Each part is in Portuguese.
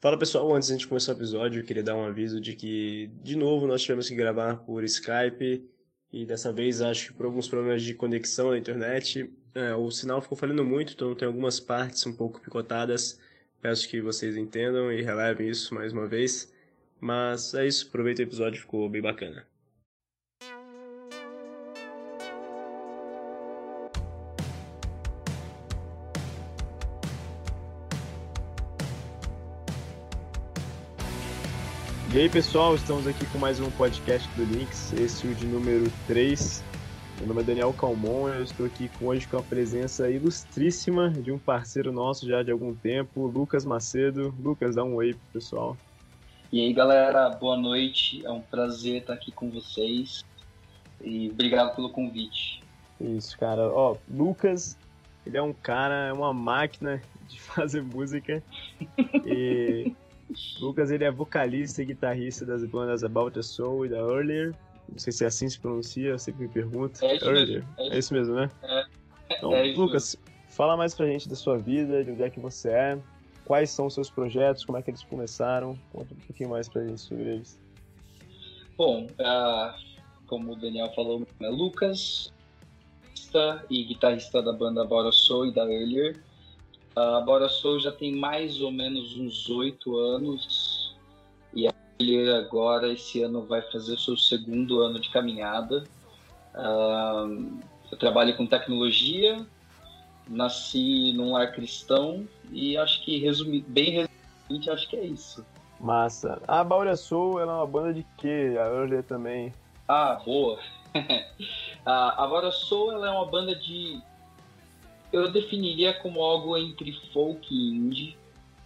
Fala pessoal, antes de a gente começar o episódio, eu queria dar um aviso de que, de novo, nós tivemos que gravar por Skype e dessa vez acho que por alguns problemas de conexão na internet, é, o sinal ficou falhando muito, então tem algumas partes um pouco picotadas. Peço que vocês entendam e relevem isso mais uma vez. Mas é isso, aproveita o episódio, ficou bem bacana. E aí pessoal, estamos aqui com mais um podcast do Links, esse é o de número 3. Meu nome é Daniel Calmon, eu estou aqui hoje com a presença ilustríssima de um parceiro nosso já de algum tempo, Lucas Macedo. Lucas, dá um oi pro pessoal. E aí galera, boa noite, é um prazer estar aqui com vocês e obrigado pelo convite. Isso, cara. Ó, Lucas, ele é um cara, é uma máquina de fazer música e Lucas ele é vocalista e guitarrista das bandas About a Soul e da Earlier. Não sei se é assim se pronuncia, eu sempre me pergunto. É isso Earlier. mesmo. É É isso mesmo, né? É. Então, É isso Lucas, fala mais pra gente da sua vida, de onde é que você é, quais são os seus projetos, como é que eles começaram. Conta um pouquinho mais pra gente sobre eles. Bom, ah, como o Daniel falou, meu nome é Lucas, e guitarrista da banda Bora Soul e da Earlier. A Bora Soul já tem mais ou menos uns oito anos e Earlier agora, esse ano, vai fazer o seu segundo ano de caminhada. Ah, eu trabalho com tecnologia, nasci num lar cristão e acho que, resumi, bem resumidamente, acho que é isso. Massa. A Baura Soul ela é uma banda de quê? A Earlier também. Ah, boa. a Agora Soul ela é uma banda de. Eu definiria como algo entre folk e indie.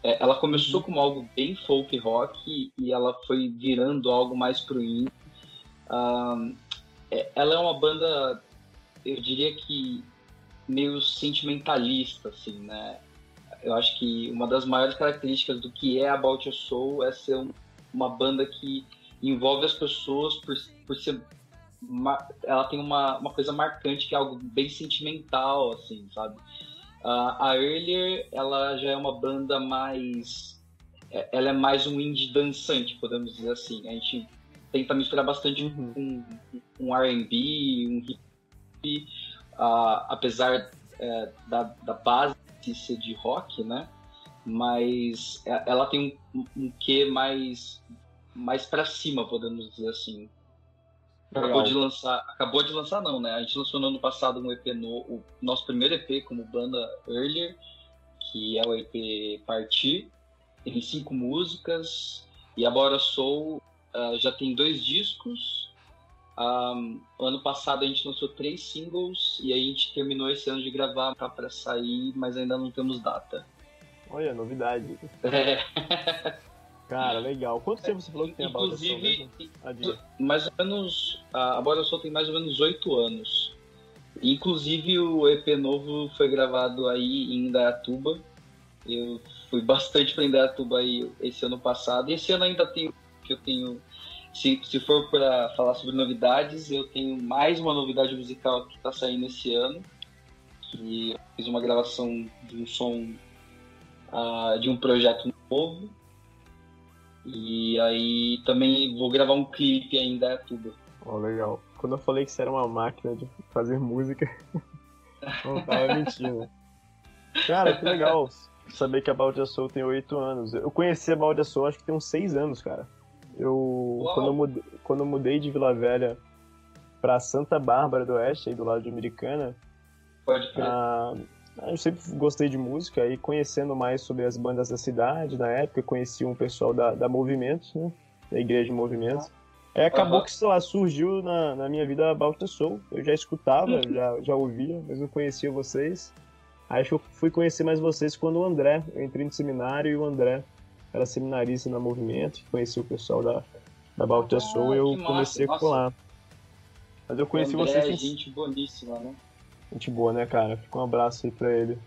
É, ela começou como algo bem folk rock e ela foi virando algo mais pro indie. É- ela é uma banda, eu diria que meio sentimentalista, assim, né? Eu acho que uma das maiores características do que é About Your Soul é ser um- uma banda que envolve as pessoas por, por ser ela tem uma, uma coisa marcante que é algo bem sentimental, assim, sabe? Ah, a Earlier, ela já é uma banda mais... é- Ela é mais um indie dançante, podemos dizer assim. A gente tenta misturar bastante Uhum. um, um R&B, um hip ah, apesar é, da, da base ser de rock, né? Mas é- ela tem um, um quê mais mais para cima, podemos dizer assim. Acabou de lançar, acabou de lançar não, né? A gente lançou no ano passado um EP no o nosso primeiro EP como banda Earlier, que é o EP Partir, tem cinco músicas e agora Soul ah, já tem dois discos. Um, ano passado a gente lançou três singles e a gente terminou esse ano de gravar pra, pra sair, mas ainda não temos data. Olha, novidade. É, Cara, legal. Quanto tempo você falou que tem a Soul inclusive, mesmo? Mais ou menos, a Bora Soul tem mais ou menos oito anos. Inclusive o EP novo foi gravado aí em Indaiatuba. Eu fui bastante para Indaiatuba aí esse ano passado. E esse ano ainda tenho que eu tenho se, se for para falar sobre novidades, eu tenho mais uma novidade musical que está saindo esse ano. Que eu fiz uma gravação de um som ah, de um projeto novo. E aí também vou gravar um clipe ainda em Indaiatuba. Ó, legal. Quando eu falei que você era uma máquina de fazer música, não tava mentindo. Cara, que legal saber que a Baldia Soul tem 8 anos. Eu conheci a Baldia Soul acho que tem uns 6 anos, cara. Eu, Uau. quando eu, mudei, quando eu mudei de Vila Velha pra Santa Bárbara do Oeste, aí do lado de Americana, Pode crer. ah, eu sempre gostei de música e conhecendo mais sobre as bandas da cidade, na época, conheci um pessoal da, da Movimentos, né? Da Igreja Movimentos. Aí acabou Aham. que, sei lá, surgiu na, na minha vida a Balta Soul. Eu já escutava, já, já ouvia, mas não conhecia vocês. Aí eu fui conhecer mais vocês quando o André, eu entrei no seminário e o André era seminarista na Movimento, conheci o pessoal da, da Balta Ah, Soul e eu massa, comecei a nossa. colar. Mas eu conheci André vocês é gente boníssima, né? Gente boa, né, cara? Fica um abraço aí pra ele.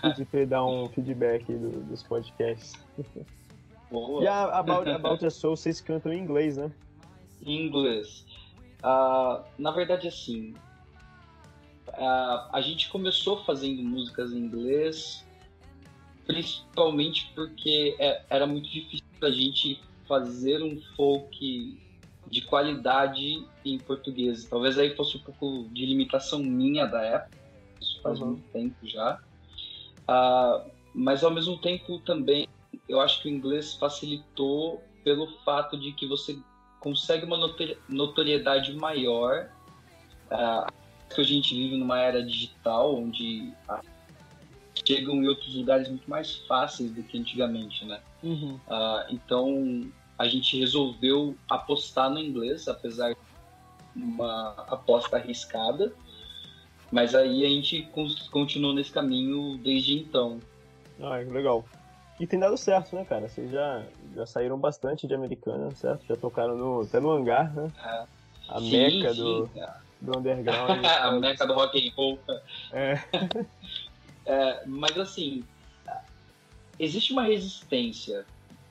Pedir pra ele dar um feedback aí do- dos podcasts. Boa. E a About, About a Soul, vocês cantam em inglês, né? Em inglês. Ah, na verdade, assim, ah, a gente começou fazendo músicas em inglês principalmente porque é, era muito difícil a gente fazer um folk de qualidade em português. Talvez aí fosse um pouco de limitação minha da época, isso faz uhum. muito tempo já. Uh, mas ao mesmo tempo também eu acho que o inglês facilitou pelo fato de que você consegue uma notoriedade maior. Uh, que a gente vive numa era digital onde chegam em outros lugares muito mais fáceis do que antigamente, né? Uhum. Uh, então a gente resolveu apostar no inglês, apesar de uma aposta arriscada, mas aí a gente continuou nesse caminho desde então. Ah, legal. E tem dado certo, né, cara? Vocês já, já saíram bastante de Americana, certo? Já tocaram no, até no hangar, né? É. A sim, meca sim, do, do underground. a meca do rock and roll. É. é. Mas assim, existe uma resistência.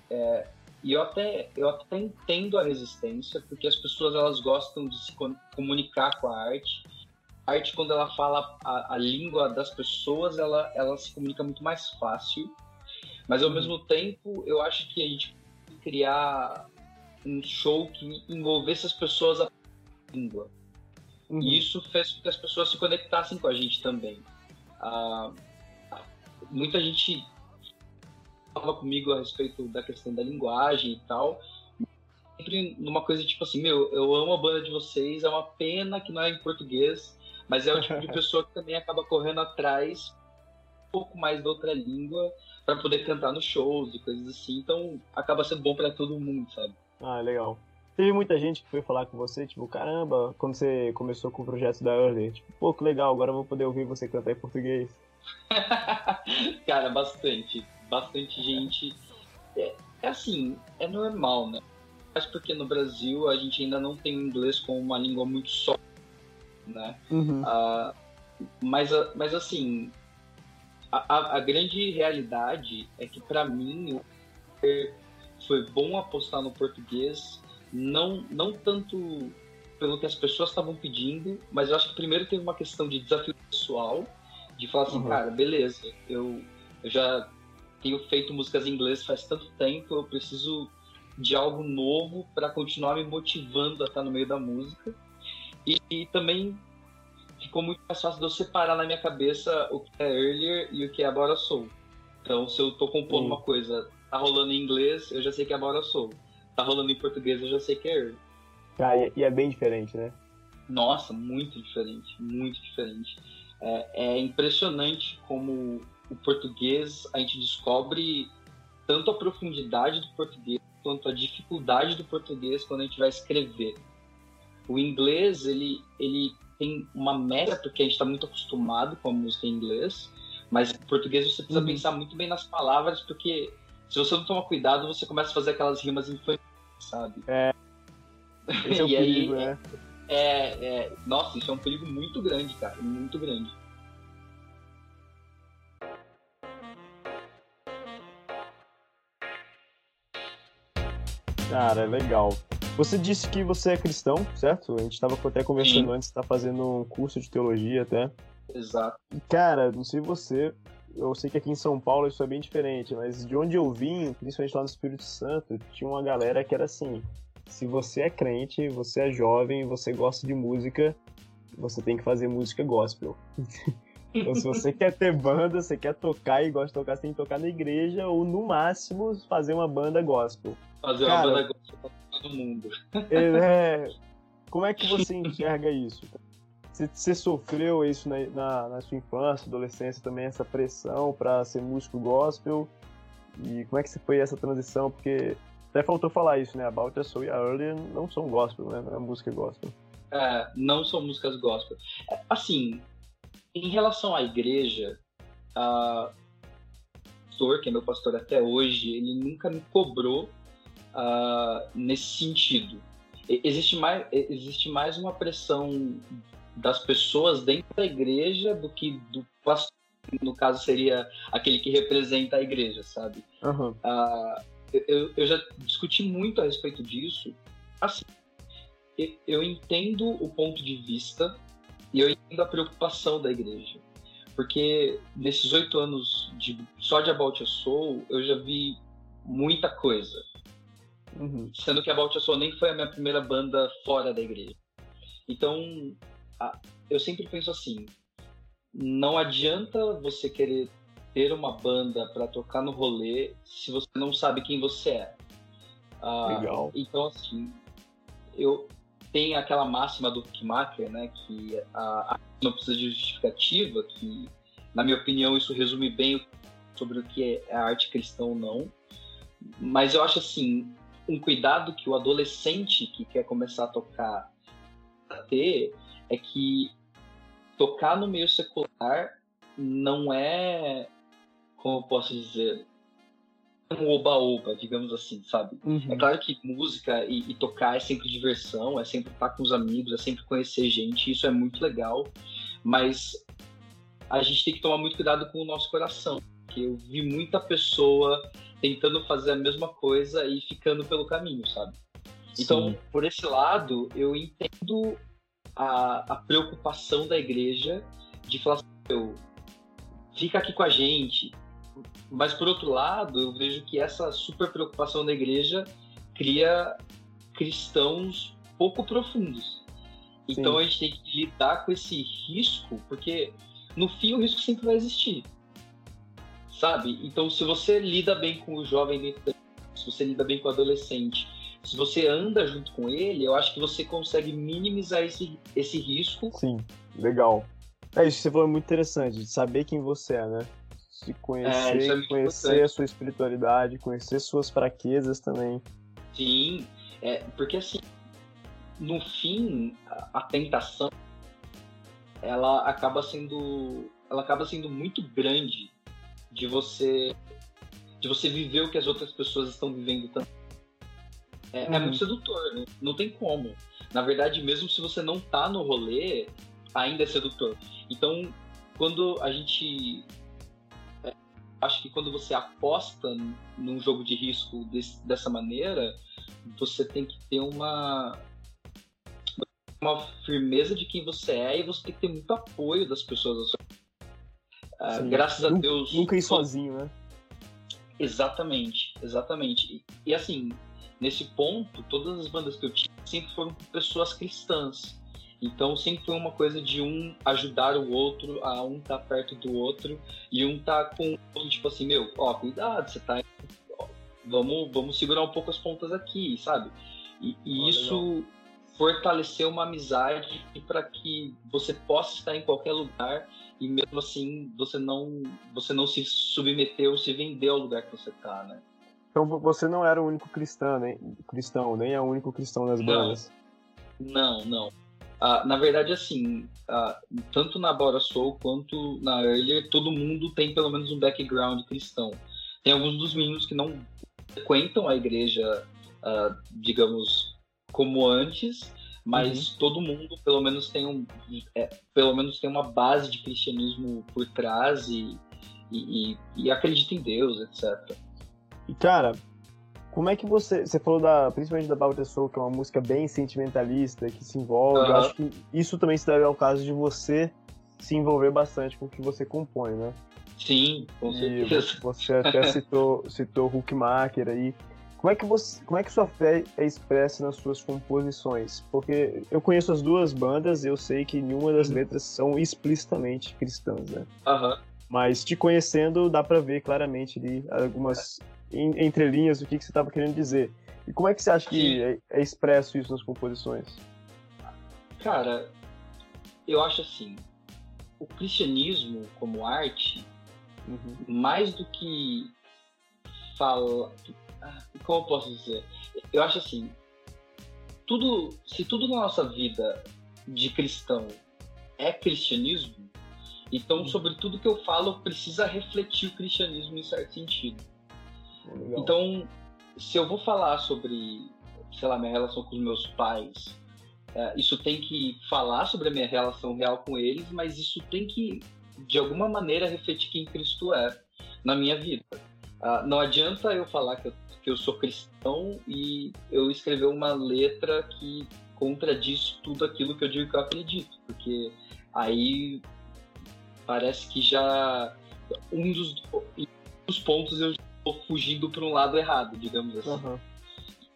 É, e eu até, eu até entendo a resistência, porque as pessoas elas gostam de se comunicar com a arte. A arte, quando ela fala a, a língua das pessoas, ela, ela se comunica muito mais fácil. Mas ao uhum. mesmo tempo, eu acho que a gente criar um show que envolvesse as pessoas a língua. Uhum. E isso fez com que as pessoas se conectassem com a gente também. Ah, muita gente falava comigo a respeito da questão da linguagem e tal. Sempre numa coisa tipo assim, meu, eu amo a banda de vocês, é uma pena que não é em português, mas é o tipo de pessoa que também acaba correndo atrás um pouco mais da outra língua para poder cantar nos shows e coisas assim. Então acaba sendo bom para todo mundo, sabe? Ah, legal. Teve muita gente que foi falar com você, tipo, caramba, quando você começou com o projeto da Early, tipo, pô, que legal, agora eu vou poder ouvir você cantar em português. Cara, bastante. Bastante gente. É, é, assim, é normal, né? Mas porque no Brasil a gente ainda não tem inglês como uma língua muito só, né? Uhum. Uh, mas, mas assim, a, a, grande realidade é que para mim foi bom apostar no português não, não tanto pelo que as pessoas estavam pedindo, mas eu acho que primeiro teve uma questão de desafio pessoal, de falar assim, uhum. cara, beleza, eu, eu já tenho feito músicas em inglês faz tanto tempo, eu preciso de algo novo para continuar me motivando a estar no meio da música. E, e, também ficou muito mais fácil de eu separar na minha cabeça o que é earlier e o que é agora sou. Então, se eu tô compondo uma coisa, tá rolando em inglês, eu já sei que é agora sou tá rolando em português, eu já sei que é Early. Ah, e é bem diferente, né? Nossa, muito diferente, muito diferente. É, é impressionante como o português a gente descobre tanto a profundidade do português quanto a dificuldade do português quando a gente vai escrever. O inglês, ele, ele tem uma média, porque a gente está muito acostumado com a música em inglês, mas em português você precisa uhum. pensar muito bem nas palavras, porque se você não tomar cuidado, você começa a fazer aquelas rimas infantis, sabe? É. Esse é o perigo, aí, né? É, é, nossa, isso é um perigo muito grande, cara. Muito grande. Cara, legal. Você disse que você é cristão, certo? A gente estava até conversando Sim. antes, está fazendo um curso de teologia até. Exato. Cara, não sei você, eu sei que aqui em São Paulo isso é bem diferente, mas de onde eu vim, principalmente lá no Espírito Santo, tinha uma galera que era assim: se você é crente, você é jovem, você gosta de música, você tem que fazer música gospel. então, se você quer ter banda, você quer tocar e gosta de tocar, você tem que tocar na igreja ou, no máximo, fazer uma banda gospel. Fazer Cara, uma banda gospel pra todo mundo. É, como é que você enxerga isso? Você, você sofreu isso na, na, na, sua infância, adolescência também, essa pressão para ser músico gospel? E como é que foi essa transição? Porque até faltou falar isso, né? About Us Soul e a Early não são gospel, né? Não é música gospel. É, não são músicas gospel. É, assim, em relação à igreja, a pastor, que é meu pastor até hoje, ele nunca me cobrou uh, nesse sentido. Existe mais, existe mais uma pressão das pessoas dentro da igreja do que do pastor, no caso seria aquele que representa a igreja, sabe? Uhum. Uh, eu, eu já discuti muito a respeito disso. Assim, eu entendo o ponto de vista e eu entendo a preocupação da igreja. porque nesses oito anos de, só de About a Soul, eu já vi muita coisa. Uhum. Sendo que About a Soul nem foi a minha primeira banda fora da igreja. Então, a, eu sempre penso assim, não adianta você querer ter uma banda para tocar no rolê se você não sabe quem você é. Ah, Legal. Então, assim, eu tenho aquela máxima do Kimaker, né, que a, a não precisa de justificativa, que, na minha opinião, isso resume bem sobre o que é a arte cristã ou não. Mas eu acho, assim, um cuidado que o adolescente que quer começar a tocar a ter é que tocar no meio secular não é, como eu posso dizer, um oba-oba, digamos assim, sabe? Uhum. É claro que música e, e, tocar é sempre diversão, é sempre estar com os amigos, é sempre conhecer gente, isso é muito legal, mas a gente tem que tomar muito cuidado com o nosso coração, porque eu vi muita pessoa tentando fazer a mesma coisa e ficando pelo caminho, sabe? Então, Sim. por esse lado, eu entendo a, a preocupação da igreja de falar assim, fica aqui com a gente. Mas por outro lado, eu vejo que essa super preocupação da igreja cria cristãos pouco profundos. Então Sim. a gente tem que lidar com esse risco, porque no fim o risco sempre vai existir. Sabe? Então se você lida bem com o jovem, se você lida bem com o adolescente, se você anda junto com ele, eu acho que você consegue minimizar esse, esse risco. Sim, legal. É isso que você falou é muito interessante, de saber quem você é, né? Se conhecer, é, é conhecer importante. a sua espiritualidade, conhecer suas fraquezas também. Sim, é, porque assim, no fim, a, tentação ela acaba sendo ela acaba sendo muito grande de você de você viver o que as outras pessoas estão vivendo também é, uhum. é muito sedutor, né? não tem como. Na verdade, mesmo se você não tá no rolê, ainda é sedutor. Então, quando a gente. Acho que quando você aposta num jogo de risco desse, dessa maneira, você tem que ter uma. Uma firmeza de quem você é e você tem que ter muito apoio das pessoas. Uh, graças a Deus. Nunca ir sozinho, né? Exatamente, exatamente. E, e assim, nesse ponto, todas as bandas que eu tive sempre foram pessoas cristãs. Então sempre foi uma coisa de um ajudar o outro, a um estar tá perto do outro, e um tá com tipo assim, meu, ó, cuidado, você tá. Ó, vamos, vamos segurar um pouco as pontas aqui, sabe? E, e isso legal. fortaleceu uma amizade para que você possa estar em qualquer lugar e mesmo assim você não você não se submeter ou se vender ao lugar que você tá, né? Então você não era o único cristão, nem, cristão, nem é o único cristão nas bandas. Não, não. Uh, na verdade, assim, uh, tanto na Bora Soul quanto na Earlier, todo mundo tem pelo menos um background cristão. Tem alguns dos meninos que não frequentam a igreja, uh, digamos, como antes, mas uhum. todo mundo pelo menos tem um, é, pelo menos tem uma base de cristianismo por trás e, e, e, e acredita em Deus, etc. E, cara, como é que você. Você falou da, principalmente da Bauta Soul, que é uma música bem sentimentalista, que se envolve. Uhum. Eu acho que isso também se deve ao caso de você se envolver bastante com o que você compõe, né? Sim, com e certeza. Você até citou, citou Hookmaker aí. Como é, que você, como é que sua fé é expressa nas suas composições? Porque eu conheço as duas bandas e eu sei que nenhuma das uhum. letras são explicitamente cristãs, né? Aham. Uhum. Mas te conhecendo, dá para ver claramente ali algumas entre linhas o que, que você estava querendo dizer. E como é que você acha que é, é, expresso isso nas composições? Cara, eu acho assim, o cristianismo como arte, uhum. mais do que fala, como eu posso dizer? Eu acho assim, tudo, se tudo na nossa vida de cristão é cristianismo, então uhum. sobre tudo que eu falo precisa refletir o cristianismo em certo sentido. Legal. Então, se eu vou falar sobre, sei lá, minha relação com os meus pais, é, isso tem que falar sobre a minha relação real com eles, mas isso tem que, de alguma maneira, refletir quem Cristo é na minha vida. Uh, não adianta eu falar que eu, que eu sou cristão e eu escrever uma letra que contradiz tudo aquilo que eu digo que eu acredito, porque aí parece que já um dos, um dos pontos eu fugindo para um lado errado, digamos assim. Uhum.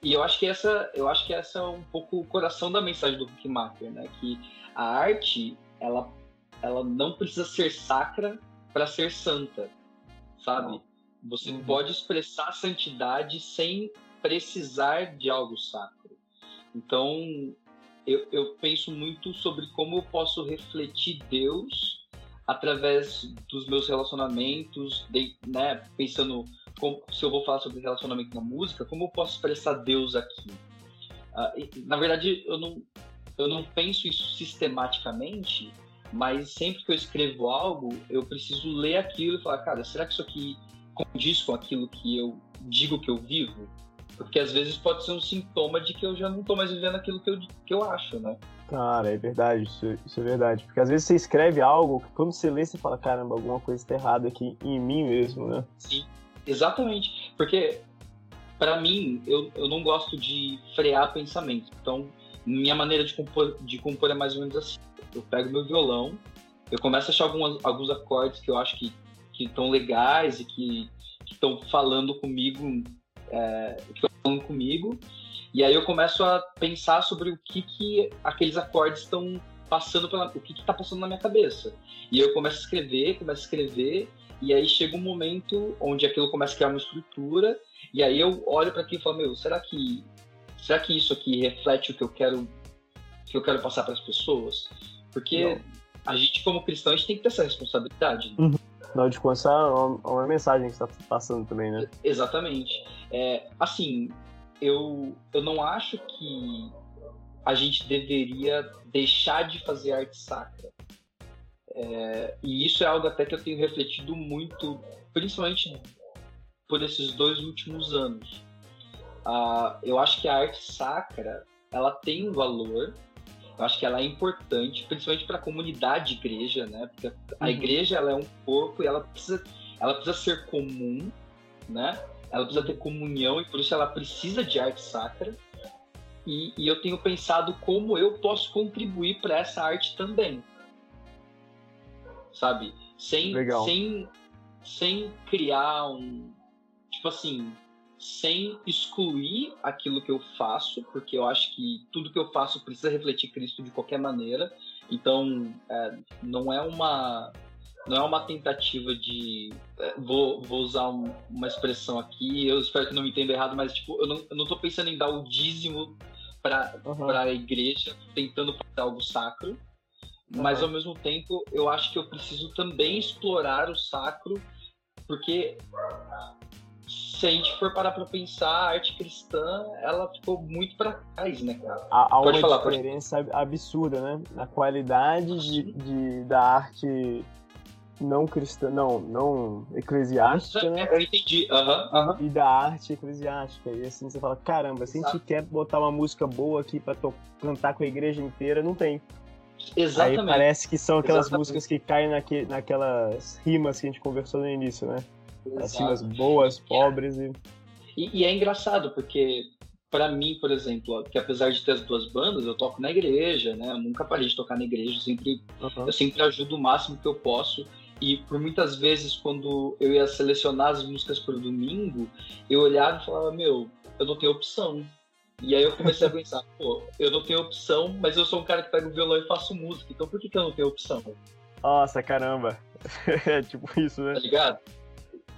E eu acho que essa, eu acho que essa é um pouco o coração da mensagem do Bookmaker, né? Que a arte, ela, ela não precisa ser sacra para ser santa, sabe? Você uhum. pode expressar santidade sem precisar de algo sacro. Então, eu, eu penso muito sobre como eu posso refletir Deus através dos meus relacionamentos, de, né, pensando como, se eu vou falar sobre relacionamento na música, como eu posso expressar Deus aqui? Uh, na verdade, eu não, eu não penso isso sistematicamente, mas sempre que eu escrevo algo, eu preciso ler aquilo e falar, cara, será que isso aqui condiz com aquilo que eu digo que eu vivo? Porque às vezes pode ser um sintoma de que eu já não estou mais vivendo aquilo que eu, que eu acho, né? Cara, é verdade, isso, isso, é verdade. Porque às vezes você escreve algo que quando você lê, você fala, caramba, alguma coisa está errada aqui em mim mesmo, né? Sim, exatamente. Porque, para mim, eu, eu não gosto de frear pensamento. Então, minha maneira de compor, de compor é mais ou menos assim. Eu pego meu violão, eu começo a achar algumas, alguns acordes que eu acho que estão legais e que estão falando comigo é, que estão falando comigo. E aí eu começo a pensar sobre o que, que aqueles acordes estão passando pela, o que está passando na minha cabeça. E eu começo a escrever, começo a escrever, e aí chega um momento onde aquilo começa a criar uma estrutura, e aí eu olho para aquilo e falo, meu, será que será que isso aqui reflete o que eu quero que eu quero passar para as pessoas? Porque Não. a gente como cristão a gente tem que ter essa responsabilidade. Né? Uhum. Afinal de contas, é uma, uma mensagem que está passando também, né? Exatamente. É, assim, eu, eu não acho que a gente deveria deixar de fazer arte sacra. É, e isso é algo até que eu tenho refletido muito, principalmente por esses dois últimos anos. Uh, eu acho que a arte sacra ela tem um valor, eu acho que ela é importante, principalmente para a comunidade de igreja, né? Porque a uhum. igreja ela é um corpo e ela precisa, ela precisa ser comum, né? Ela precisa ter comunhão e por isso ela precisa de arte sacra. E, e eu tenho pensado como eu posso contribuir para essa arte também, sabe? Sem, Legal. sem, sem criar um tipo assim sem excluir aquilo que eu faço, porque eu acho que tudo que eu faço precisa refletir Cristo de qualquer maneira. Então, é, não é uma não é uma tentativa de é, vou, vou usar um, uma expressão aqui. Eu espero que não me entenda errado, mas tipo eu não, eu não tô pensando em dar o dízimo para uhum. a igreja, tentando fazer algo sacro. Uhum. Mas ao mesmo tempo, eu acho que eu preciso também explorar o sacro, porque se a gente for parar pra pensar, a arte cristã, ela ficou muito pra trás, né, cara? Há, há uma falar, diferença pode... absurda, né? Na qualidade de, de, da arte não cristã, não, não eclesiástica, né? Eu entendi, uhum, uhum. E da arte eclesiástica. E assim você fala, caramba, se a gente quer botar uma música boa aqui pra cantar com a igreja inteira, não tem. Exatamente. Aí parece que são aquelas Exatamente. músicas que caem naque, naquelas rimas que a gente conversou no início, né? As rimas boas, pobres e... e... E, é engraçado, porque para mim, por exemplo, que apesar de ter as duas bandas, eu toco na igreja, né? Eu nunca parei de tocar na igreja, sempre, uhum. eu sempre ajudo o máximo que eu posso. E por muitas vezes, quando eu ia selecionar as músicas para o domingo, eu olhava e falava, meu, eu não tenho opção. E aí eu comecei a pensar, pô, eu não tenho opção, mas eu sou um cara que pega o violão e faço música, então por que, que eu não tenho opção? Nossa, caramba. é tipo isso, né? Tá ligado?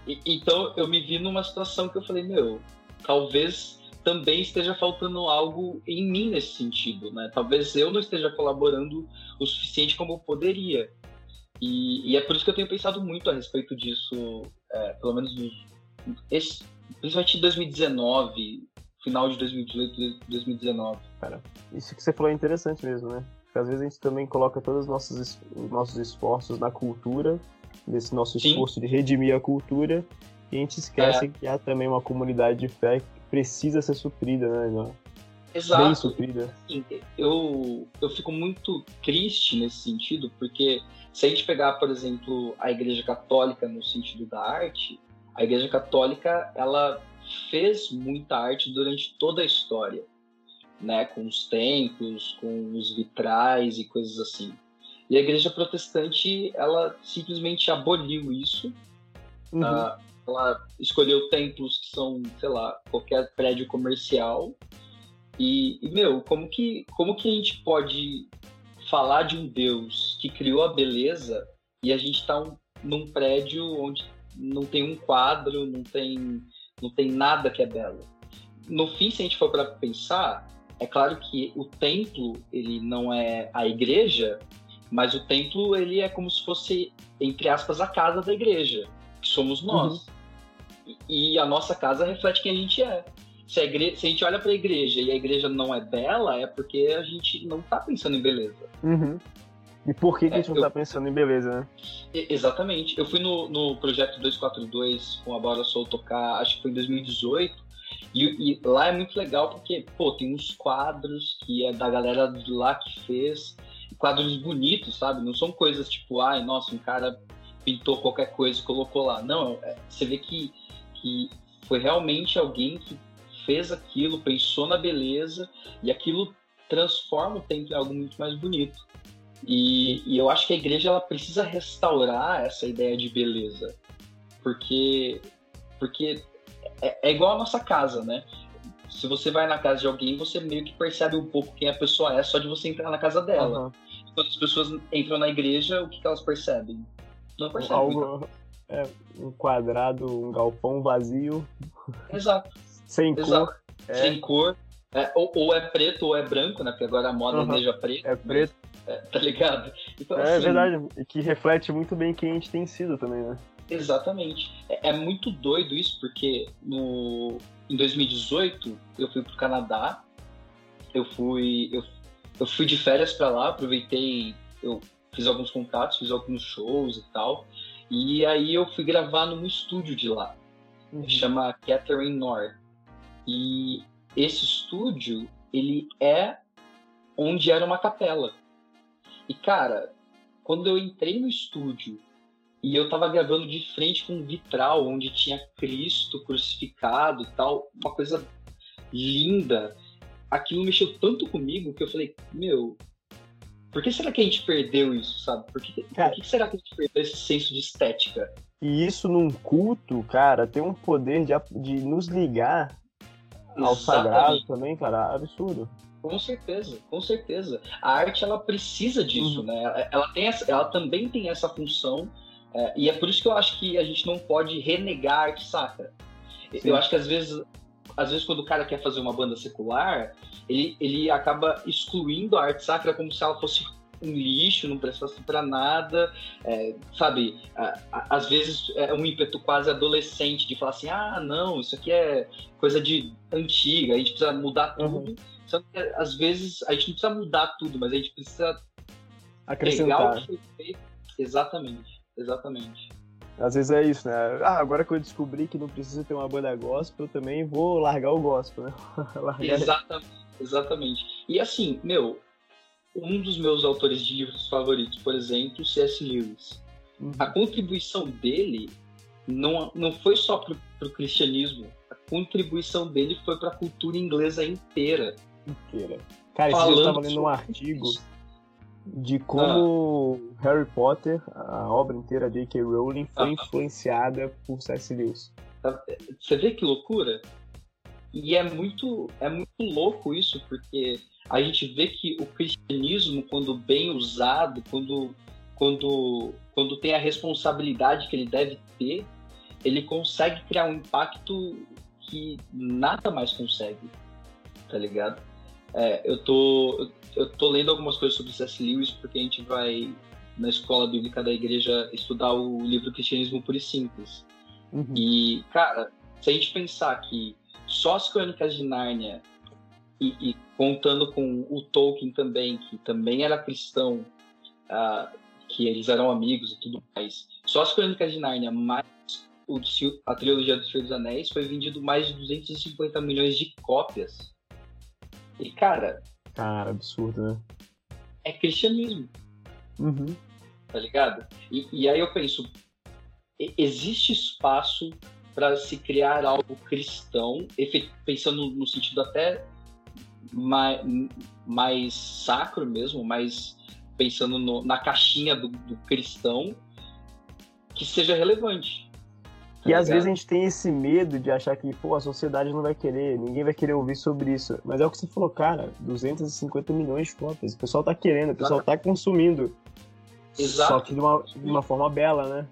E, então eu me vi numa situação que eu falei, meu, talvez também esteja faltando algo em mim nesse sentido, né? Talvez eu não esteja colaborando o suficiente como eu poderia. E, e é por isso que eu tenho pensado muito a respeito disso, é, pelo menos esse, principalmente em 2019, final de 2018, 2019. Cara, isso que você falou é interessante mesmo, né? Porque às vezes a gente também coloca todos os nossos, os nossos esforços na cultura desse nosso Sim. esforço de redimir a cultura, e a gente esquece é. que há também uma comunidade de fé que precisa ser suprida, né? Exato. Bem suprida. Eu, eu fico muito triste nesse sentido, porque se a gente pegar, por exemplo, a Igreja Católica no sentido da arte, a Igreja Católica ela fez muita arte durante toda a história, né? Com os templos, com os vitrais e coisas assim. E a igreja protestante, ela simplesmente aboliu isso. Uhum. Uh, ela escolheu templos que são, sei lá, qualquer prédio comercial. E, e, meu, como que, como que a gente pode falar de um Deus que criou a beleza e a gente está um, num prédio onde não tem um quadro, não tem, não tem nada que é belo? No fim, se a gente for para pensar, é claro que o templo ele não é a igreja, mas o templo ele é como se fosse entre aspas a casa da igreja, que somos nós. Uhum e a nossa casa reflete quem a gente é. Se a, igreja, se a gente olha para a igreja e a igreja não é bela, é porque a gente não está pensando em beleza. Uhum. E por que, que a gente é, não está pensando em beleza, né? Exatamente. Eu fui no, no projeto 242 com a Bora Soul tocar, acho que foi em 2018. E, e, lá é muito legal porque, pô, tem uns quadros que é da galera de lá que fez. Quadros bonitos, sabe? Não são coisas tipo, ai, nossa, um cara pintou qualquer coisa e colocou lá. Não, é, você vê que que foi realmente alguém que fez aquilo, pensou na beleza e aquilo transforma o templo em algo muito mais bonito. E, e, eu acho que a igreja ela precisa restaurar essa ideia de beleza, porque porque é, é, igual a nossa casa, né? Se você vai na casa de alguém, você meio que percebe um pouco quem a pessoa é só de você entrar na casa dela. Uhum. Quando as pessoas entram na igreja, o que, que elas percebem? Não percebem. Algo. É, um quadrado, um galpão vazio. Exato. Sem Exato. cor. É. Sem cor. É, ou, ou, é preto ou é branco, né? Porque agora a moda uhum. é preto. É preto. É, tá ligado? Então, é assim, verdade. E que reflete muito bem quem a gente tem sido também, né? Exatamente. É, é, muito doido isso, porque no, em 2018 eu fui pro Canadá. Eu fui. Eu, eu fui de férias para lá, aproveitei. Eu fiz alguns contatos, fiz alguns shows e tal. E aí eu fui gravar num estúdio de lá, uhum. chama Catherine North. E esse estúdio, ele é onde era uma capela. E cara, quando eu entrei no estúdio e eu tava gravando de frente com um vitral onde tinha Cristo crucificado e tal, uma coisa linda. Aquilo mexeu tanto comigo que eu falei, meu, por que será que a gente perdeu isso, sabe? Por que, por que será que a gente perdeu esse senso de estética? E isso num culto, cara, tem um poder de, de nos ligar ao sagrado também, cara, absurdo. Com certeza, com certeza. A arte ela precisa disso, uhum. né? Ela, tem essa, ela também tem essa função é, e é por isso que eu acho que a gente não pode renegar a arte sacra. Sim. Eu acho que às vezes, às vezes quando o cara quer fazer uma banda secular, ele, ele acaba excluindo a arte sacra como se ela fosse um lixo, não prestasse para nada, é, sabe? às vezes é um ímpeto quase adolescente de falar assim: ah, não, isso aqui é coisa de antiga, a gente precisa mudar uhum. tudo. Uhum. que, às vezes a gente não precisa mudar tudo, mas a gente precisa acrescentar. Pegar o que foi feito. Exatamente, exatamente. Às vezes é isso, né? Ah, agora que eu descobri que não precisa ter uma banda gospel, eu também vou largar o gospel, né? Exatamente. Exatamente. E assim, meu, um dos meus autores de livros favoritos, por exemplo, C.S. Lewis. Uhum. A contribuição dele não, não foi só para o cristianismo, a contribuição dele foi para a cultura inglesa inteira. Inteira. Cara, esse eu estava lendo um artigo de como ah. Harry Potter, a obra inteira de J.K. Rowling, foi ah. influenciada por C.S. Lewis. Você vê que loucura? E é muito, é muito louco isso, porque a gente vê que o cristianismo, quando bem usado, quando, quando, quando tem a responsabilidade que ele deve ter, ele consegue criar um impacto que nada mais consegue, tá ligado? É, eu, tô, eu tô lendo algumas coisas sobre C.S. Lewis porque a gente vai na escola bíblica da igreja estudar o livro Cristianismo Puro e Simples. Uhum. E, cara, se a gente pensar que só as Crônicas de Nárnia e, e, contando com o Tolkien também, que também era cristão, uh, que eles eram amigos e tudo mais. Só as Crônicas de Nárnia mais o, a trilogia do Senhor dos Anéis foi vendido mais de 250 milhões de cópias. E cara, cara, absurdo, né? É cristianismo. Uhum. Tá ligado? E, e aí eu penso, existe espaço para se criar algo cristão, pensando no sentido até mais, mais sacro mesmo, mais pensando no, na caixinha do, do, cristão, que seja relevante. Tá e às vezes a gente tem esse medo de achar que, pô, a sociedade não vai querer, ninguém vai querer ouvir sobre isso. Mas é o que você falou, cara, 250 milhões de cópias. O pessoal tá querendo, o pessoal tá consumindo. Exato. Só que de uma, de uma forma bela, né?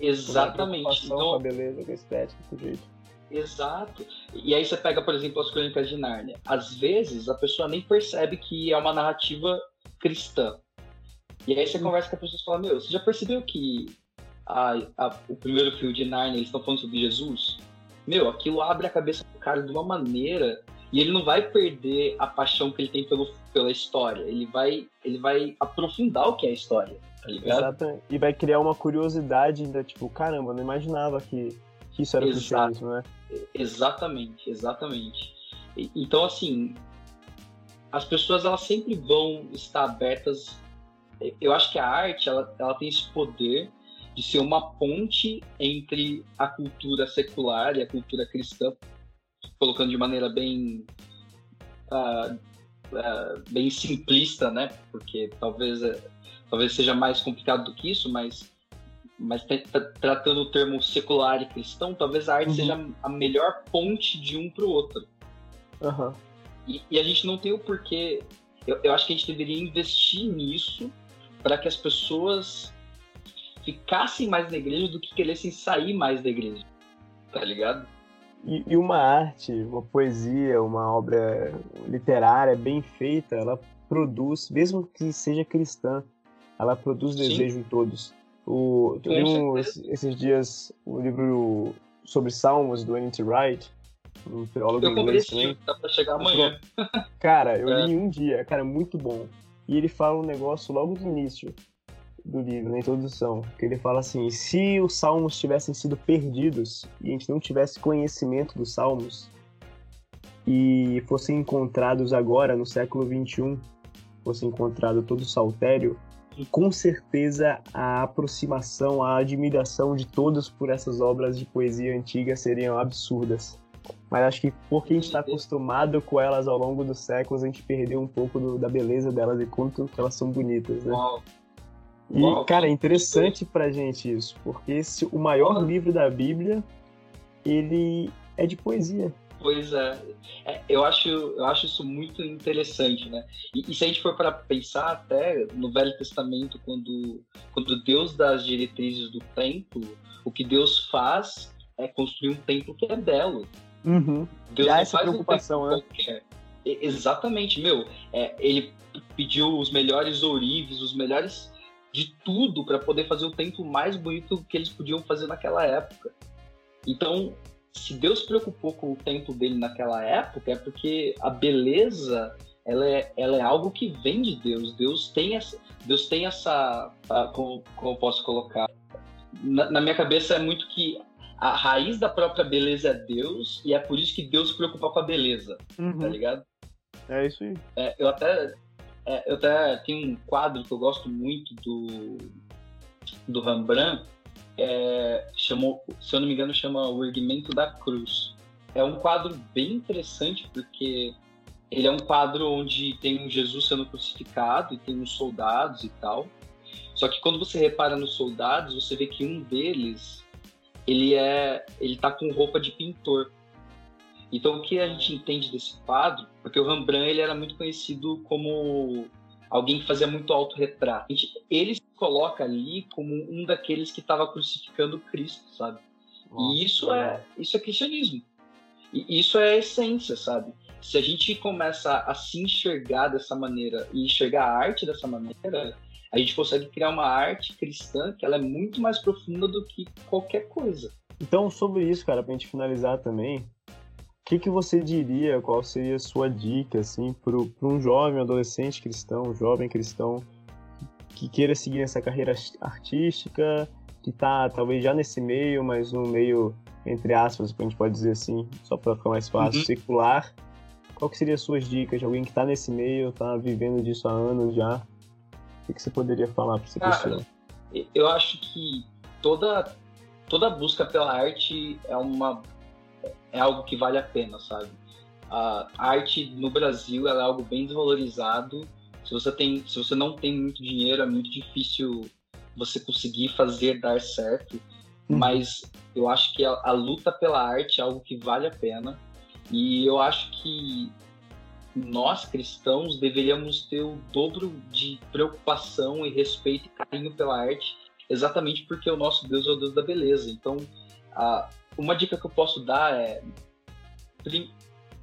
Exatamente. Com a então, beleza, com a estética, com o jeito. Exato. E aí você pega, por exemplo, as Crônicas de Nárnia. Às vezes a pessoa nem percebe que é uma narrativa cristã. E aí você conversa com a pessoa e fala, meu, você já percebeu que a, a, o primeiro filme de Nárnia eles estão falando sobre Jesus? Meu, aquilo abre a cabeça do cara de uma maneira e ele não vai perder a paixão que ele tem pelo, pela história. Ele vai, ele vai aprofundar o que é a história, tá ligado? Exato. E vai criar uma curiosidade ainda, tipo, caramba, eu não imaginava que, que isso era Exato. cristianismo, né? Exatamente, exatamente. Então, assim, as pessoas elas sempre vão estar abertas. Eu acho que a arte ela, ela tem esse poder de ser uma ponte entre a cultura secular e a cultura cristã, colocando de maneira bem uh, uh, bem simplista, né? Porque talvez uh, talvez seja mais complicado do que isso, mas mas tratando o termo secular e cristão, talvez a arte uhum. seja a melhor ponte de um para o outro. Uhum. E, e, a gente não tem o porquê. Eu, eu acho que a gente deveria investir nisso para que as pessoas ficassem mais na igreja do que queressem sair mais da igreja. Tá ligado? E, e uma arte, uma poesia, uma obra literária bem feita, ela produz, mesmo que seja cristã, ela produz Sim. desejo em todos. O, tu viu esses dias o livro sobre Salmos do N.T. Wright? Um teólogo eu inglês também. Dá pra chegar amanhã. Cara, eu é. li um dia, cara, muito bom. E ele fala um negócio logo no início do livro, na introdução, que ele fala assim: se os salmos tivessem sido perdidos e a gente não tivesse conhecimento dos salmos e fossem encontrados agora no século 21, fosse encontrado todo o saltério, com certeza a aproximação, a admiração de todos por essas obras de poesia antiga seriam absurdas. Mas acho que porque a gente está acostumado com elas ao longo dos séculos, a gente perdeu um pouco do, da beleza delas e quanto elas são bonitas, né? Uau. E, Uau. cara, é interessante pra gente isso, porque esse, o maior livro da Bíblia, ele é de poesia. Pois é. é. eu, acho, eu acho isso muito interessante, né? E, e se a gente for para pensar até no Velho Testamento, quando, quando Deus dá as diretrizes do templo, o que Deus faz é construir um templo que é belo. Uhum. Deus Já essa preocupação, um né? Qualquer. Exatamente, meu. É, ele pediu os melhores ourives, os melhores de tudo para poder fazer o templo mais bonito que eles podiam fazer naquela época. Então, se Deus se preocupou com o templo dele naquela época, é porque a beleza ela é, ela é algo que vem de Deus. Deus tem essa, Deus tem essa, como, como eu posso colocar, na, na, minha cabeça é muito que a raiz da própria beleza é Deus e é por isso que Deus se preocupa com a beleza, uhum. tá ligado? É isso aí. É, eu até é, eu até tenho um quadro que eu gosto muito do do Rembrandt é, chamou, se eu não me engano, chama O Erguimento da Cruz. É um quadro bem interessante porque ele é um quadro onde tem um Jesus sendo crucificado e tem uns soldados e tal. Só que quando você repara nos soldados, você vê que um deles ele é ele tá com roupa de pintor. Então o que a gente entende desse quadro? Porque o Rembrandt ele era muito conhecido como alguém que fazia muito autorretrato. Ele se coloca ali como um daqueles que estava crucificando Cristo, sabe? Nossa, e isso é, isso é cristianismo. E isso é a essência, sabe? Se a gente começa a se enxergar dessa maneira e enxergar a arte dessa maneira, a gente consegue criar uma arte cristã que ela é muito mais profunda do que qualquer coisa. Então, sobre isso, cara, pra gente finalizar também, que, que você diria, qual seria a sua dica, assim, para um jovem, adolescente cristão, jovem cristão, que queira seguir essa carreira artística, que está talvez já nesse meio, mas um meio, entre aspas, a gente pode dizer assim, só para ficar mais fácil, uhum. secular. Qual que seriam as suas dicas de alguém que está nesse meio, está vivendo disso há anos já? O que, que você poderia falar para essa pessoa? Eu acho que toda, toda busca pela arte é uma é algo que vale a pena, sabe? A arte no Brasil é algo bem desvalorizado, Se você, tem, se você não tem muito dinheiro, é muito difícil você conseguir fazer dar certo. Uhum. Mas eu acho que a, a luta pela arte é algo que vale a pena. E eu acho que nós cristãos deveríamos ter o dobro de preocupação e respeito e carinho pela arte, exatamente porque o nosso Deus é o Deus da beleza. Então, a, uma dica que eu posso dar é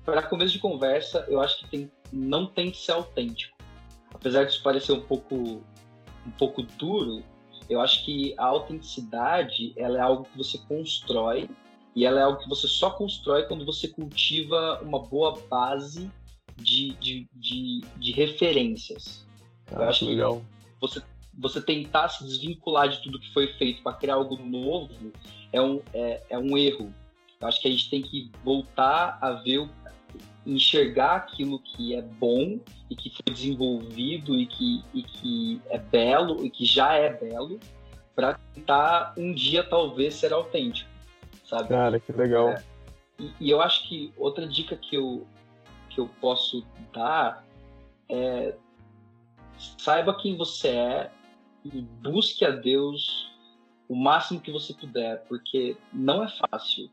para começo de conversa, eu acho que tem, não tem que ser autêntico. Apesar disso parecer um pouco um pouco duro, eu acho que a autenticidade ela é algo que você constrói e ela é algo que você só constrói quando você cultiva uma boa base de, de, de, de referências. Ah, eu acho legal. que você, você tentar se desvincular de tudo que foi feito para criar algo novo é um, é, é um erro. Eu acho que a gente tem que voltar a ver, enxergar aquilo que é bom e que foi desenvolvido e que, e que é belo e que já é belo para tentar um dia talvez ser autêntico, sabe? Cara, que legal. É, e, e, eu acho que outra dica que eu, que eu posso dar é saiba quem você é e busque a Deus o máximo que você puder, porque não é fácil.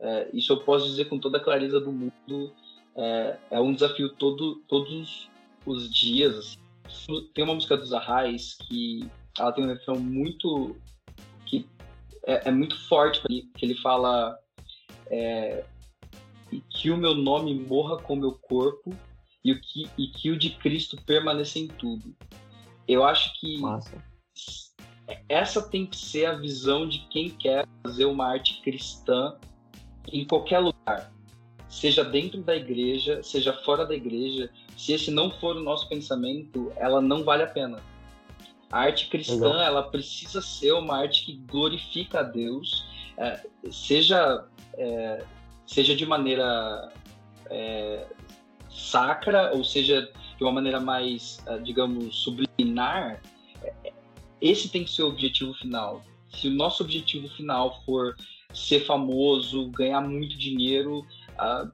É, isso eu posso dizer com toda a clareza do mundo. É, é um desafio todo, todos os dias. Assim. Tem uma música dos Arrais que ela tem um refrão muito que é, é muito forte que ele fala é, que o meu nome morra com o meu corpo e, o que, e que o de Cristo permaneça em tudo. Eu acho que Massa. Essa tem que ser a visão de quem quer fazer uma arte cristã em qualquer lugar, seja dentro da igreja, seja fora da igreja. Se esse não for o nosso pensamento, ela não vale a pena. A arte cristã, Legal. ela precisa ser uma arte que glorifica a Deus, é, seja, é, seja de maneira é, sacra, ou seja de uma maneira mais, é, digamos, subliminar. Esse tem que ser o objetivo final. Se o nosso objetivo final for ser famoso, ganhar muito dinheiro, uh,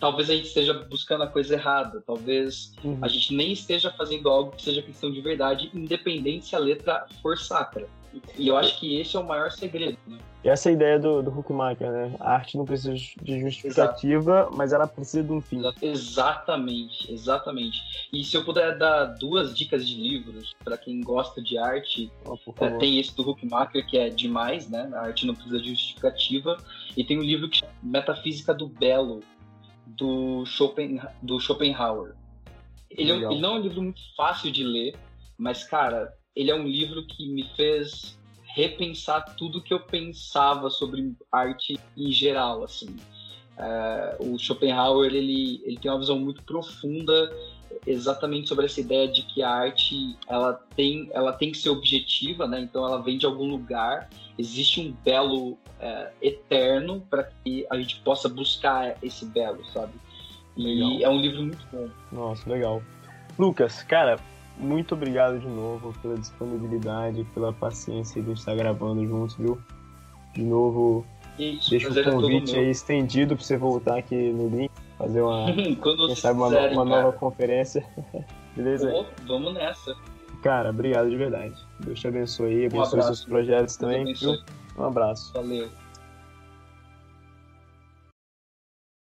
talvez a gente esteja buscando a coisa errada. Talvez uhum. a gente nem esteja fazendo algo que seja questão de verdade, independente se a letra for sacra. E eu acho que esse é o maior segredo. Né? Essa é a ideia do, do Hookmaker, né? A arte não precisa de justificativa, Exato. mas ela precisa de um fim. Exatamente, exatamente. E se eu puder dar duas dicas de livros para quem gosta de arte, oh, tem esse do Hookmaker, que é demais, né? A arte não precisa de justificativa. E tem um livro que é Metafísica do Belo, do, Schopen, do Schopenhauer. Ele, é, ele não é um livro muito fácil de ler, mas, cara, ele é um livro que me fez repensar tudo que eu pensava sobre arte em geral, assim. É, o Schopenhauer, ele, ele tem uma visão muito profunda exatamente sobre essa ideia de que a arte ela tem, ela tem que ser objetiva, né? Então ela vem de algum lugar, existe um belo é, eterno para que a gente possa buscar esse belo, sabe? Legal. E é um livro muito bom. Nossa, legal. Lucas, cara, muito obrigado de novo pela disponibilidade, pela paciência de estar gravando juntos, viu? De novo, Isso, deixa o convite aí estendido para você voltar aqui no link, fazer uma, quem sabe uma, uma nova conferência. Beleza? Pô, vamos nessa. Cara, obrigado de verdade. Deus te abençoe aí, abençoe um seus projetos também. Viu? Um abraço. Valeu.